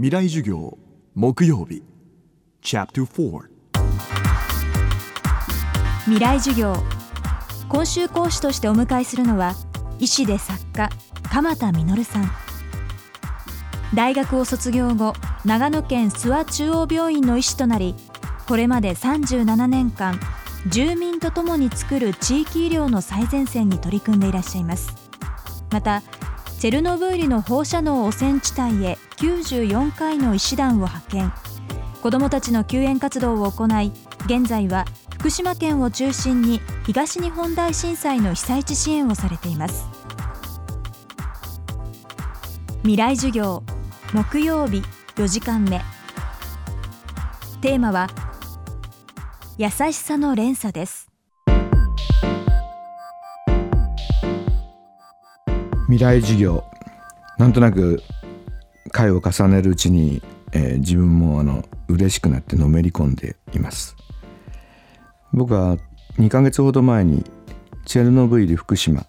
未来授業木曜日。未来授業。今週講師としてお迎えするのは医師で作家鎌田実さん。大学を卒業後長野県諏訪中央病院の医師となりこれまで37年間住民とともに作る地域医療の最前線に取り組んでいらっしゃいます。またチェルノブイリの放射能汚染地帯へ94回の医師団を派遣。子どもたちの救援活動を行い現在は福島県を中心に東日本大震災の被災地支援をされています。未来授業木曜日4時間目。テーマは優しさの連鎖です。未来授業。なんとなく回を重ねるうちに、えー自分もあの嬉しくなってのめり込んでいます。僕は2ヶ月ほど前にチェルノブイリ福島。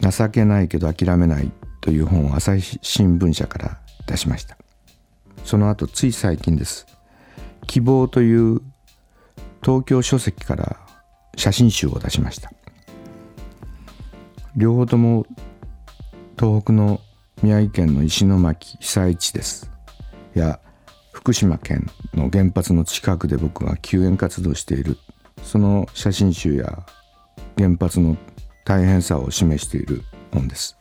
情けないけど諦めないという本を朝日新聞社から出しました。その後つい最近です。希望という東京書籍から写真集を出しました。両方とも東北の宮城県の石巻被災地です。や福島県の原発の近くで僕が救援活動している。その写真集や原発の大変さを示している本です。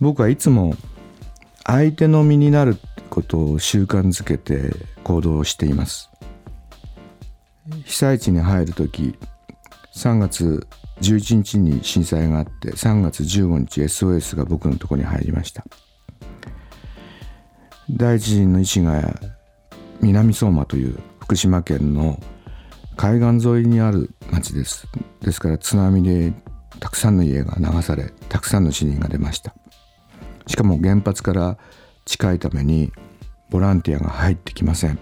僕はいつも相手の身になることを習慣づけて行動しています。被災地に入る時3月11日に震災があって3月15日 SOS が僕のとこに入りました。第一陣の医師が南相馬という福島県の海岸沿いにある町です。ですから津波でたくさんの家が流されたくさんの死人が出ました。しかも原発から近いためにボランティアが入ってきません。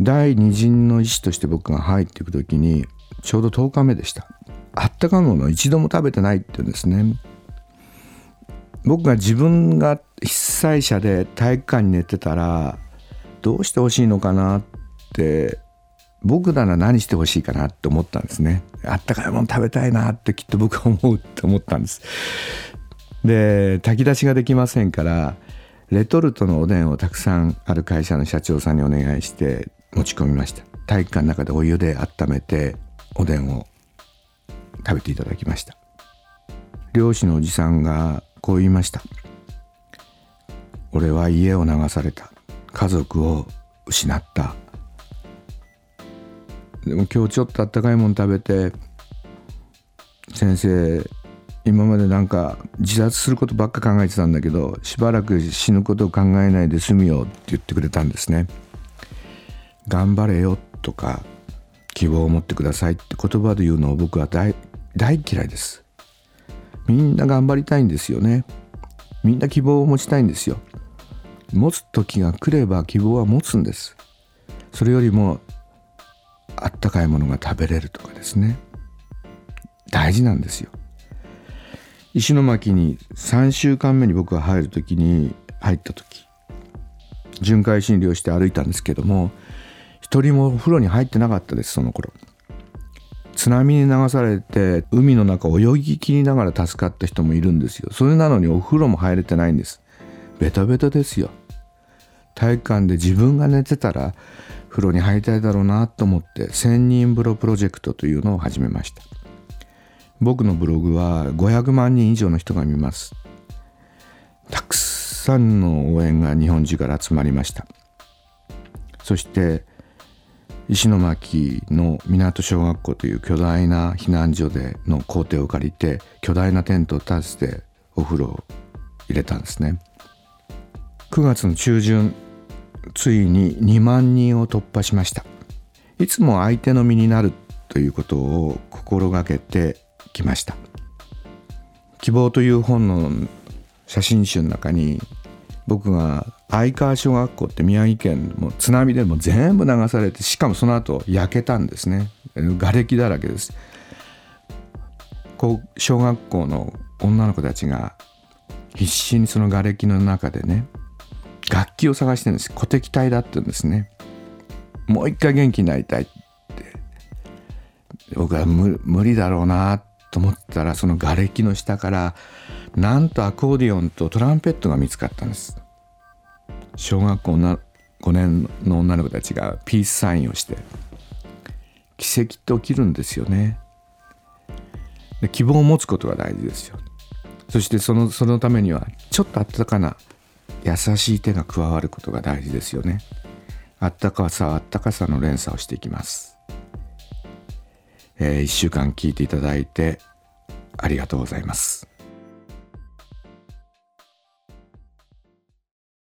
第二陣の医師として僕が入っていく時にちょうど10日目でした。あったかいものを一度も食べてないってですね。僕が自分が被災者で体育館に寝てたらどうしてほしいのかなって僕なら何してほしいかなって思ったんですね。あったかいもの食べたいなってきっと僕は思うって思ったんです。で炊き出しができませんからレトルトのおでんをたくさんある会社の社長さんにお願いして持ち込みました。体育館の中でお湯で温めておでんを食べていただきました。漁師のおじさんがこう言いました。俺は家を流された。家族を失った。でも今日ちょっとあったかいもの食べて先生今までなんか自殺することばっか考えてたんだけどしばらく死ぬことを考えないで済むよって言ってくれたんですね。頑張れよとか希望を持ってくださいって言葉で言うのを僕は大大嫌いです。みんな頑張りたいんですよね。みんな希望を持ちたいんですよ。持つ時が来れば希望は持つんです。それよりもあったかいものが食べれるとかですね。大事なんですよ。石巻に3週間目に僕が入る時に入った時巡回診療して歩いたんですけども一人もお風呂に入ってなかったですその頃。津波に流されて海の中泳ぎ切りながら助かった人もいるんですよ。それなのにお風呂も入れてないんです。ベタベタですよ。体育館で自分が寝てたら風呂に入りたいだろうなと思って千人風呂プロジェクトというのを始めました。僕のブログは500万人以上の人が見ます。たくさんの応援が日本中から集まりました。そして石巻の港小学校という巨大な避難所での校庭を借りて巨大なテントを立ててお風呂を入れたんですね。9月の中旬ついに2万人を突破しました。いつも相手の身になるということを心がけてきました。希望という本の写真集の中に僕が相川小学校って宮城県も津波でも全部流されてしかもその後焼けたんですね。瓦礫だらけです。こう小学校の女の子たちが必死にその瓦礫の中でね楽器を探してるんです。鼓笛隊だって言うんですね。もう一回元気になりたいって。僕は無理だろうなと思ったらその瓦礫の下からなんとアコーディオンとトランペットが見つかったんです。小学校な5年の女の子たちがピースサインをして奇跡って起きるんですよね。で希望を持つことが大事ですよ。そしてそのそのためにはちょっと温かな優しい手が加わることが大事ですよね。あったかさはあったかさの連鎖をしていきます。えー、1週間聞いていただいてありがとうございます。